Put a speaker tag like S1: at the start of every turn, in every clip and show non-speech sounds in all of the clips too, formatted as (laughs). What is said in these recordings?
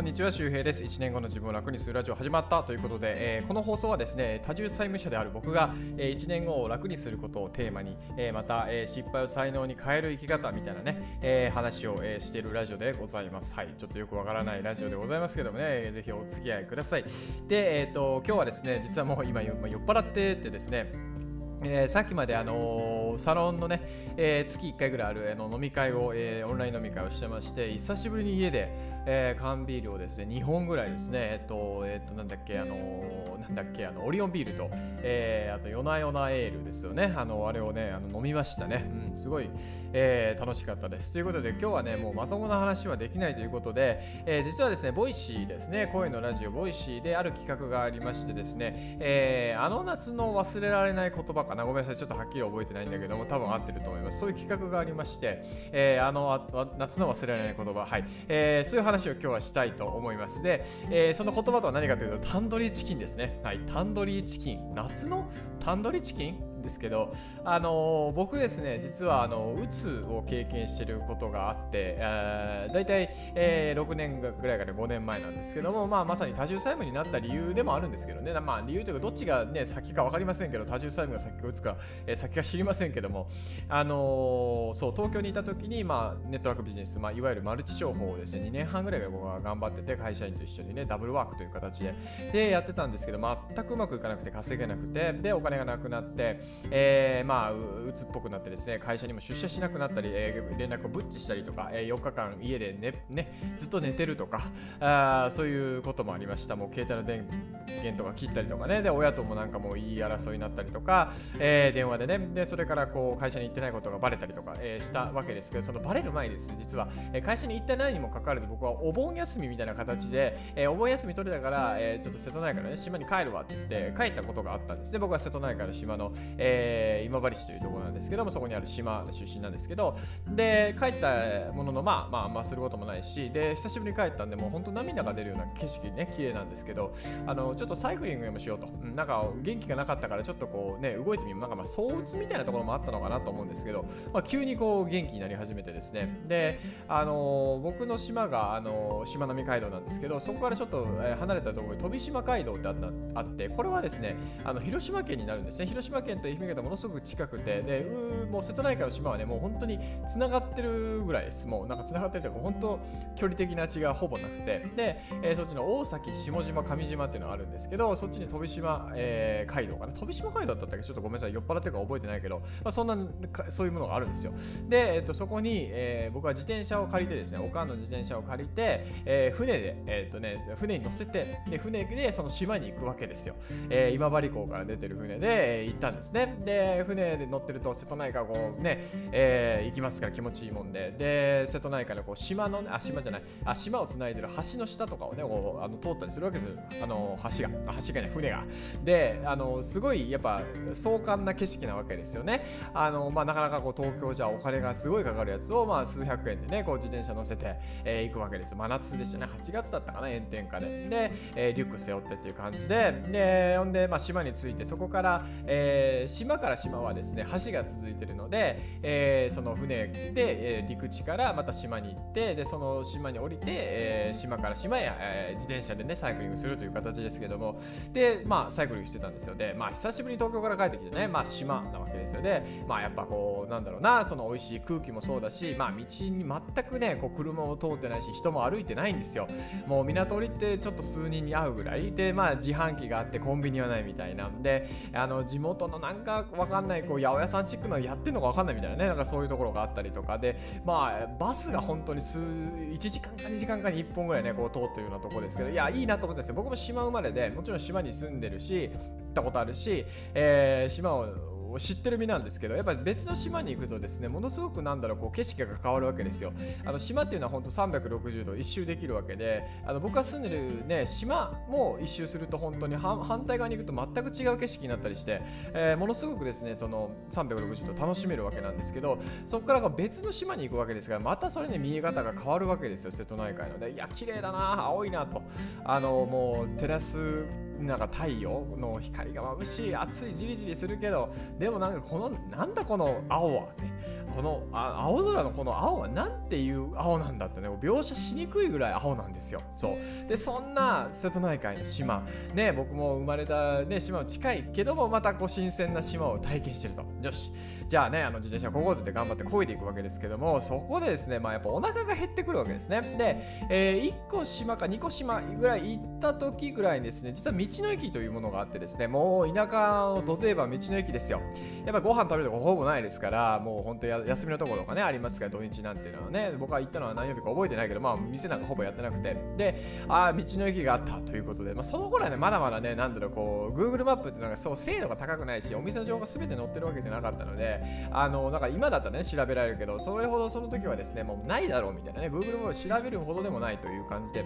S1: こんにちは周平です。1年後の自分を楽にするラジオ始まったということで、えー、この放送はですね多重債務者である僕が、えー、1年後を楽にすることをテーマに、えー、また、えー、失敗を才能に変える生き方みたいなね、えー、話を、えー、しているラジオでございます。はいちょっとよくわからないラジオでございますけどもねぜひお付き合いください。でえっ、ー、と今日はですね実はもう今酔っ払っててですねえー、さっきまで、あのー、サロンのね、えー、月1回ぐらいあるあの飲み会を、えオンライン飲み会をしてまして久しぶりに家で、え缶ビールをですね2本ぐらいですねえっとえっとなんだっけあのなんだっけあのオリオンビールと、えあとヨナヨナエールですよね。あのあれをねあの飲みましたね、うん、すごい、え楽しかったです。ということで今日はねもうまともな話はできないということで、え実はですね Voicy ですね。声のラジオ Voicy である企画がありましてですね、えあの夏の忘れられない言葉かな。ごめんなさいちょっとはっきり覚えてないんだけどけども多分合ってると思います。そういう企画がありまして、えー、あの夏の忘れられない言葉。はい、えー、そういう話を今日はしたいと思います。で、えー、その言葉とは何かというとタンドリーチキンですね。はい。タンドリーチキン。夏のタンドリーチキン？ですけど、あの僕ですね実はあのうつを経験してることがあって、えー、大体、えー、6年ぐらいから5年前なんですけども、まあ、まさに多重債務になった理由でもあるんですけどね、まあ、理由というかどっちが、ね、先か分かりませんけど多重債務が先かうつか、え、先か知りませんけども、あのそう東京にいた時に、まあ、ネットワークビジネス、まあ、いわゆるマルチ商法をですね2年半ぐらい僕は頑張ってて会社員と一緒にねダブルワークという形ででやってたんですけど全くうまくいかなくて稼げなくてでお金がなくなって、えー、まあうつっぽくなってですね会社にも出社しなくなったり、えー、連絡をブッチしたりとか、えー、4日間家でね、ね、ずっと寝てるとかあそういうこともありました。もう携帯の電源とか切ったりとかね。で親ともなんかもう言い争いになったりとか、えー、電話でね。でそれからこう会社に行ってないことがバレたりとか、えー、したわけですけどそのバレる前です実は、えー、会社に行ってないにもかかわらず僕はお盆休みみたいな形で、えー、お盆休み取れたから、えー、ちょっと瀬戸内海の、ね、島に帰るわって言って帰ったことがあったんですで僕は瀬戸内海の島の、えー、今治市というところなんですけどもそこにある島出身なんですけどで帰ったもののまあまあまあすることもないしで久しぶりに帰ったんでもう本当涙が出るような景色ね綺麗なんですけどあのちょっとサイクリングでもしようと、うん、なんか元気がなかったからちょっとこうね動いてみるなんかまあ躁うつみたいなところもあったのかなと思うんですけど、まあ、急にこう元気になり始めてですね。であの僕の島があのしまなみ海道なんですけどそこからちょっと離れたところに飛島街道ってあったあってこれはですねあの広島県になるんですね。広島県と愛媛県とものすごく近くてでうもう瀬戸内海の島はねもう本当につながってるぐらいです。もうなんかつながってるというか本当距離的な違いはほぼなくて。で、えー、そっちの大崎下島上島っていうのがあるんですけどそっちに飛島、えー、街道かな。飛島街道だったっけ？ちょっとごめんなさい。酔っ払ってるか覚えてないけど、まあ、そんなそういうものがあるんですよ。で、えーと、そこに、えー、僕は自転車を借りてですねおかんの自転車を借りて、えー、船で、えーとね、船に乗せてで船でその島に行くわけですよ、えー、今治港から出てる船で、えー、行ったんですね。で船で乗ってると瀬戸内海こうね、えー、行きますから気持ちいいもんで。で瀬戸内海のこう島の、ね、あ島じゃない。あ島をつないでる橋の下とかをねこうあの通ったりするわけですよ。あの橋が。橋がね船が。であのすごいやっぱ壮観な景色なわけですよね。あの、まあ、なかなかこう東京じゃお金がすごいかかるやつを、まあ、数百円でねこう自転車乗せて、えー、行くわけです真夏でしたね。8月だったかな炎天下で。で、えー、リュック背負ってっていう感じで。でほんで、まあ、島に着いてそこから、えー、島から島はですね橋が続いてるので、えー、その船で、えー、陸地からまた島に行ってでその島に降りて、えー、島から島へ、え、自転車でねサイクリングするという形ですけどもでまあサイクリングしてたんですよ。でまあ久しぶりに東京から帰ってきてねまあ島なわけですよでまあやっぱこうなんだろうなその美味しい空気もそうだしまあ道に全くねこう車も通ってないし人も歩いてないんですよ。もう港降りてちょっと数人に会うぐらい。でまあ自販機があってコンビニはないみたいなんであの地元のなんなんかわかんないこう八百屋さんチックのやってんのかわかんないみたいなねなんかそういうところがあったりとかでまあバスが本当に数1時間か2時間かに1本ぐらいねこう通ってるようなとこですけどいやいいなと思ってですよ。僕も島生まれでもちろん島に住んでるし行ったことあるし、えー、島を知ってる身なんですけどやっぱり別の島に行くとですねものすごくなんだろうこう景色が変わるわけですよ。あの島っていうのは本当360度一周できるわけであの僕が住んでるね島も一周すると本当に反対側に行くと全く違う景色になったりして、えー、ものすごくですねその360度楽しめるわけなんですけどそこから別の島に行くわけですからまたそれね見え方が変わるわけですよ瀬戸内海の。でいや綺麗だな青いなと。あのもうテラスなんか太陽の光が眩しい暑いじりじりするけどでもなんかこのなんだこの青はねこのあ青空のこの青は何ていう青なんだってね描写しにくいぐらい青なんですよ。そう。でそんな瀬戸内海の島。ね僕も生まれた、ね、島は近いけどもまたこう新鮮な島を体験してると。よし。じゃあねあの自転車ここで頑張って漕いでいくわけですけどもそこでですねまあやっぱお腹が減ってくるわけですね。で、えー、1個島か2個島ぐらい行った時ぐらいにですね実は道の駅というものがあってですねもう田舎のど定番道の駅ですよ。やっぱご飯食べるとこほぼないですからもう本当や休みのところとかねありますから土日なんていうのはね僕は行ったのは何曜日か覚えてないけどまあ店なんかほぼやってなくて。でああ道の駅があったということで、まあ、その頃はねまだまだねなんだろうこう Google マップってなんかそう精度が高くないしお店の情報が全て載ってるわけじゃなかったのであのなんか今だったらね調べられるけどそれほどその時はですねもうないだろうみたいなね Google も調べるほどでもないという感じで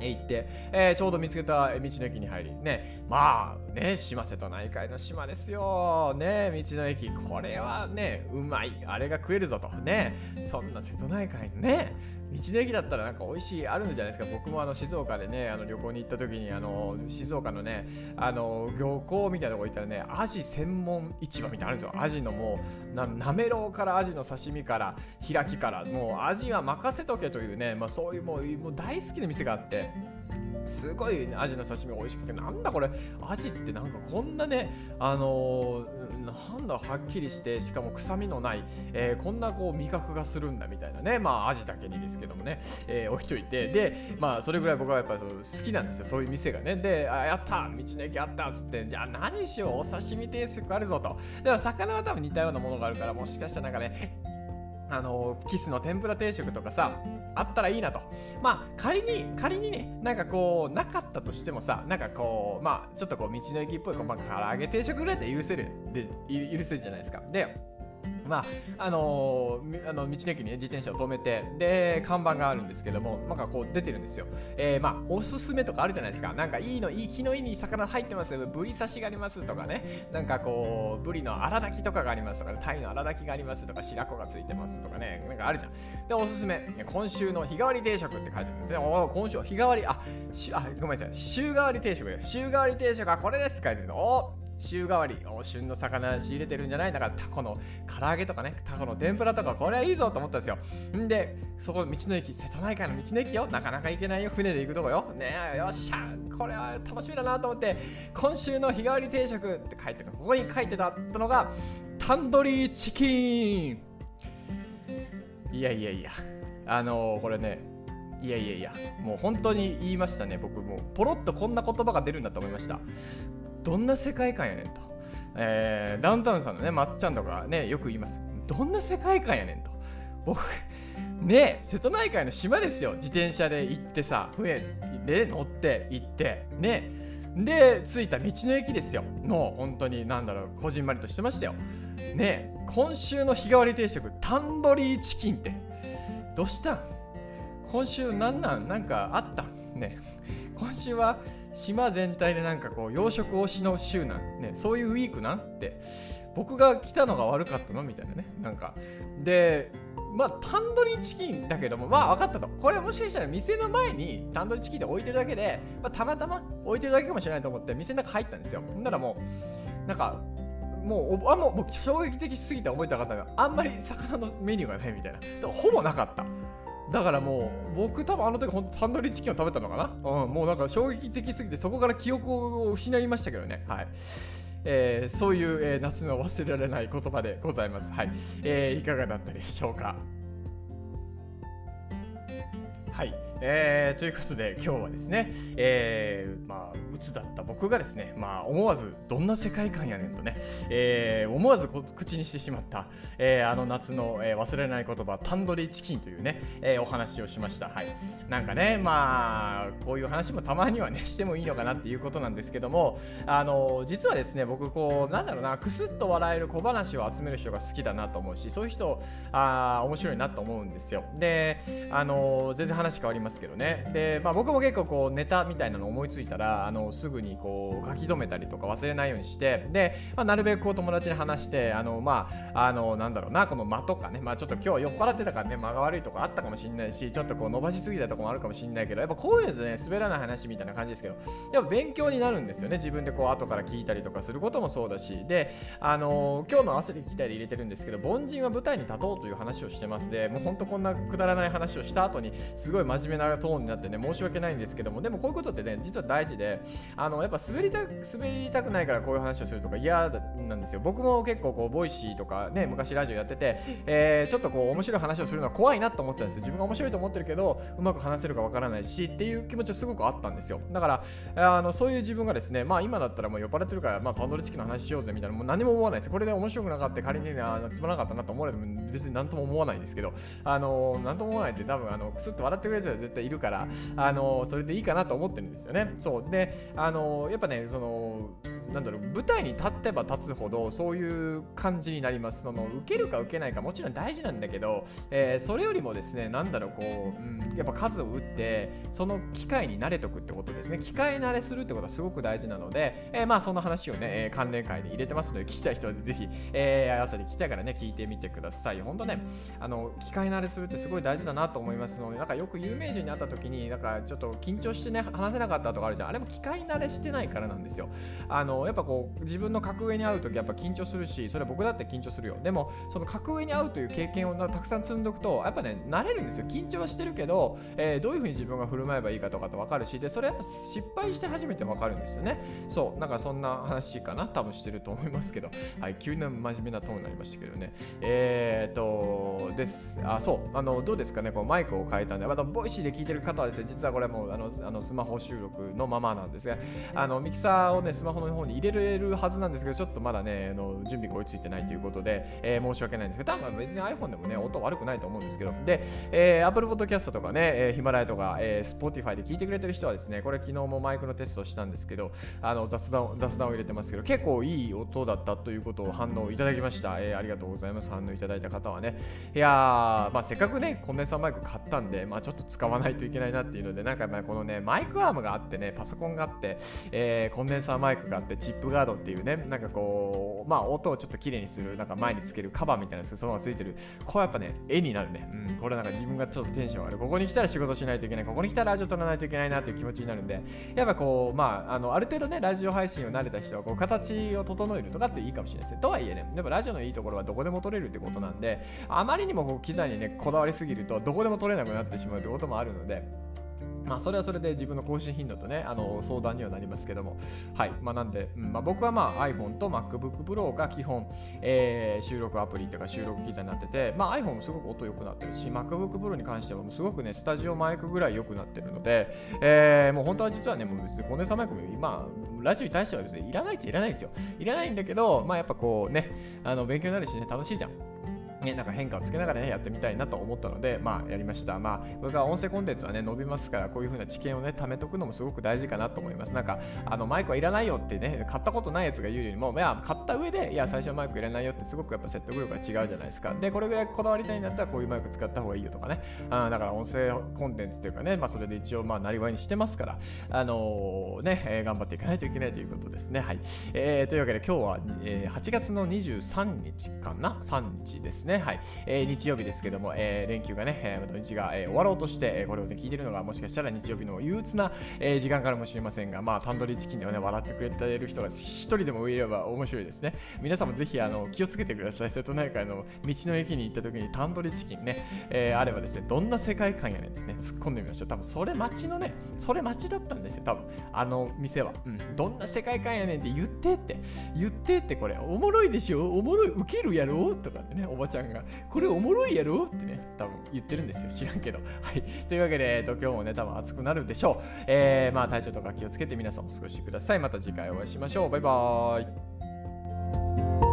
S1: 行って、えー、ちょうど見つけた道の駅に入り、ね、まあね、島瀬戸内海の島ですよ。ね、道の駅、これはね、うまい、あれが食えるぞと。ね、そんな瀬戸内海のね、道の駅だったらなんか美味しいあるんじゃないですか。僕もあの静岡でね、あの旅行に行った時に、あの静岡のね、あの漁港みたいなとこ行ったらね、アジ専門市場みたいなのあるんですよ。アジのもう、ななめろうからアジの刺身から、開きから、もうアジは任せとけというね、まあそういうもうもう大好きな店があって、すごい、ね、アジの刺身美味しくてなんだこれアジってなんかこんなねあのー、なんだはっきりしてしかも臭みのない、えー、こんなこう味覚がするんだみたいなねまあアジだけにですけどもね、えー、置いといてでまあそれぐらい僕はやっぱり好きなんですよそういう店がね。であやった道の駅あったっつってじゃあ何しようお刺身定食あるぞと。でも魚は多分似たようなものがあるからもしかしたらなんかねあのキスの天ぷら定食とかさあったらいいなと。まあ仮に仮にねなんかこうなかったとしてもさなんかこうまあちょっとこう道の駅っぽいこう、まあ、唐揚げ定食ぐらいで許せる。で許せるじゃないですか。でまああのー、あの道の駅に、ね、自転車を止めてで看板があるんですけどもなんかこう出てるんですよ、えー、まあおすすめとかあるじゃないですか。なんかいいのいい気のいい魚入ってますよ。ブリ刺しがありますとかね。なんかこうブリの荒炊きとかがありますとか、ね、タイの荒炊きがありますとか白子がついてますとかね。なんかあるじゃん。でおすすめ。今週の日替わり定食って書いてあるんですよ今週日替わり。あしあごめんなさい。週替わり定食週替わり定食はこれですって書いてるのお週替わりお旬の魚仕入れてるんじゃない？だからタコの唐揚げとかねタコの天ぷらとかこれはいいぞと思ったんですよ。んでそこ道の駅瀬戸内海の道の駅よ。なかなか行けないよ。船で行くとこよ。ねえよっしゃこれは楽しみだなと思って今週の日替わり定食って書いてここに書いてたのがタンドリーチキン。いやいやいや。あのー、これねいやいやいや。もう本当に言いましたね僕。もポロッとこんな言葉が出るんだと思いましたどんな世界観やねんと、えー、ダウンタウンさんのねまっちゃんとかねよく言います。どんな世界観やねんと。僕ね瀬戸内海の島ですよ。自転車で行ってさ船で乗って行ってね。で着いた道の駅ですよ。もう本当になんだろうこじんまりとしてましたよ。ね今週の日替わり定食タンドリーチキンって。どうしたん？今週なんなん？なんかあったん？ね。今週は島全体でなんかこう養殖推しの週なんねそういうウィークなんって僕が来たのが悪かったのみたいなね。なんかでまあタンドリーチキンだけどもまあ分かったと。これもしかしたら店の前にタンドリーチキンで置いてるだけで、まあ、たまたま置いてるだけかもしれないと思って店の中入ったんですよ。ほんならもうなんかもうあもう衝撃的すぎて覚えてなかったがあんまり魚のメニューがないみたいな。ほぼなかった。だからもう僕多分あの時ほんとタンドリーチキンを食べたのかな、うん、もうなんか衝撃的すぎてそこから記憶を失いましたけどね。はい。えー、そういう、えー、夏の忘れられない言葉でございます。はい、えー、いかがだったでしょうか？はい、えー、ということで今日はですね、えー、まあ鬱だった僕がですね、まあ、思わずどんな世界観やねんとね、えー、思わず口にしてしまった、えー、あの夏の、えー、忘れない言葉タンドリーチキンというね、えー、お話をしました。はい、なんかねまあこういう話もたまにはね (laughs) してもいいのかなっていうことなんですけどもあの実はですね僕こうなんだろうなくすっと笑える小話を集める人が好きだなと思うしそういう人あ面白いなと思うんですよ。であの全然話変わりますけどね。で、まあ、僕も結構こうネタみたいなの思いついたらあのすぐにこう書き留めたりとか忘れないようにしてで、まあ、なるべくこう友達に話してあのまああのなんだろうなこの間とかね、まあ、ちょっと今日酔っ払ってたからね間が悪いとこあったかもしれないしちょっとこう伸ばしすぎたとこもあるかもしれないけどやっぱこういうのね滑らない話みたいな感じですけどやっぱ勉強になるんですよね自分でこう後から聞いたりとかすることもそうだし。であの今日の汗で聞きたいで入れてるんですけど凡人は舞台に立とうという話をしてます。でもうほんとこんなくだらない話をした後にすごい真面目なトーンになってね申し訳ないんですけどもでもこういうことってね実は大事であのやっぱ滑りた滑りたくないからこういう話をするとか嫌なんですよ。僕も結構こう Voicy とかね昔ラジオやってて、えー、ちょっとこう面白い話をするのは怖いなと思ってたんですよ。自分が面白いと思ってるけどうまく話せるかわからないしっていう気持ちはすごくあったんですよ。だからあのそういう自分がですねまあ今だったらもう酔っ払ってるからまあタンドリチキンの話しようぜみたいなもう何も思わないです。これで面白くなかった仮にあつまらなかったなと思われても別に何とも思わないんですけどあの何とも思わないって多分あのクスッと笑ってくれる人は絶対いるからあのそれでいいかなと思ってるんですよね。そう。であのやっぱねそのなんだろう舞台に立ってば立つほどそういう感じになります。その受けるか受けないかもちろん大事なんだけど、えー、それよりもですねなんだろうこう、うん、やっぱ数を打ってその機会に慣れとくってことですね。機械慣れするってことはすごく大事なので、えー、まあその話をね、えー、関連会に入れてますので聞きたい人はぜひ、えー、朝で聞きたいからね聞いてみてください。本当ねあの機械慣れするってすごい大事だなと思いますのでなんかよく有名人に会った時になんかちょっと緊張してね話せなかったとかあるじゃん。あれも機械慣れしてないからなんですよ。あのやっぱこう自分の格上に会う時やっぱ緊張するしそれは僕だって緊張するよ。でもその格上に会うという経験をたくさん積んどくとやっぱね慣れるんですよ。緊張はしてるけど、えー、どういうふうに自分が振る舞えばいいかとかって分かるしでそれやっぱ失敗して初めて分かるんですよね。そうなんかそんな話かな。多分してると思いますけど。(laughs) はい急な真面目なトーンになりましたけどね。えー、っとです。あそう。あのどうですかね。こうマイクを変えたんで。また Voicy で聞いてる方はですね実はこれもうあのあのスマホ収録のままなんですが。あのミキサーをねスマホの方に入れれるはずなんですけどちょっとまだねあの準備が追いついてないということで、えー、申し訳ないんですけど多分別に iPhone でもね音悪くないと思うんですけどで、えー、Apple Podcast とかね、えー、ヒマラヤとか、えー、Spotify で聞いてくれてる人はですねこれ昨日もマイクのテストしたんですけどあの雑談雑談を入れてますけど結構いい音だったということを反応いただきました、えー、ありがとうございます。反応いただいた方はね。いやまあせっかくねコンデンサーマイク買ったんでまあちょっと使わないといけないなっていうのでなんかまあこのねマイクアームがあってねパソコンがあって、えー、コンデンサーマイクがあってチップガードっていうねなんかこうまあ音をちょっと綺麗にするなんか前につけるカバーみたいなそのままついてる。こうやっぱね絵になるね。うんこれなんか自分がちょっとテンション上がる。ここに来たら仕事しないといけない。ここに来たらラジオ撮らないといけないなっていう気持ちになるんで。やっぱこうまああのある程度ねラジオ配信を慣れた人はこう形を整えるとかっていいかもしれないですね。とはいえねやっぱラジオのいいところはどこでも撮れるってことなんであまりにもこう機材にねこだわりすぎるとどこでも撮れなくなってしまうってこともあるのでまあ、それはそれで自分の更新頻度とね、あの相談にはなりますけども、はい。まあ、なんで、うんまあ、僕はまあ iPhone と MacBook Pro が基本、えー、収録アプリとか収録機材になってて、まあ、iPhone もすごく音良くなってるし、MacBook Pro に関してはすごくね、スタジオマイクぐらい良くなってるので、えー、もう本当は実はね、もう別にコンデンサーマイクも今、ラジオに対しては別にいらないっちゃいらないですよ。いらないんだけど、まあやっぱこうね、あの勉強になるしね、楽しいじゃん。ね、なんか変化をつけながらね、やってみたいなと思ったので、まあ、やりました。まあ、これから音声コンテンツはね、伸びますから、こういう風な知見をね、貯めとくのもすごく大事かなと思います。なんか、あの、マイクはいらないよってね、買ったことないやつが言うよりも、いや、買った上で、いや、最初はマイクいらないよってすごくやっぱ説得力が違うじゃないですか。で、これぐらいこだわりたいんだったら、こういうマイク使った方がいいよとかね。あだから、音声コンテンツっていうかね、まあ、それで一応、まあ、なりわいにしてますから、あのー、ね、えー、頑張っていかないといけないということですね。はい。えー、というわけで、今日は、えー、8月の23日かな ?3 日ですね。はい。えー日曜日ですけども、えー、連休がね、えー、土日が、えー、終わろうとして、えー、これを、ね、聞いてるのがもしかしたら日曜日の憂鬱な、えー、時間からもしれませんが、まあ、タンドリーチキンではね、笑ってくれてる人が一人でもいれば面白いですね。皆さんもぜひあの気をつけてください。瀬戸内海の道の駅に行った時にタンドリーチキンね、えー、あればですね、どんな世界観やねんってね、突っ込んでみましょう。多分それ街のね、それ街だったんですよ、多分あの店は。うん、どんな世界観やねんって言ってって、言ってってこれ、おもろいでしょ？おもろい、ウケるやろ？とかってね、おばちゃんんが、これおもろいやろってね、多分言ってるんですよ。知らんけど。(laughs) はい。というわけで、えっと、今日もね、多分暑くなるでしょう。えー、まあ、体調とか気をつけて皆さんお過ごしください。また次回お会いしましょう。バイバーイ。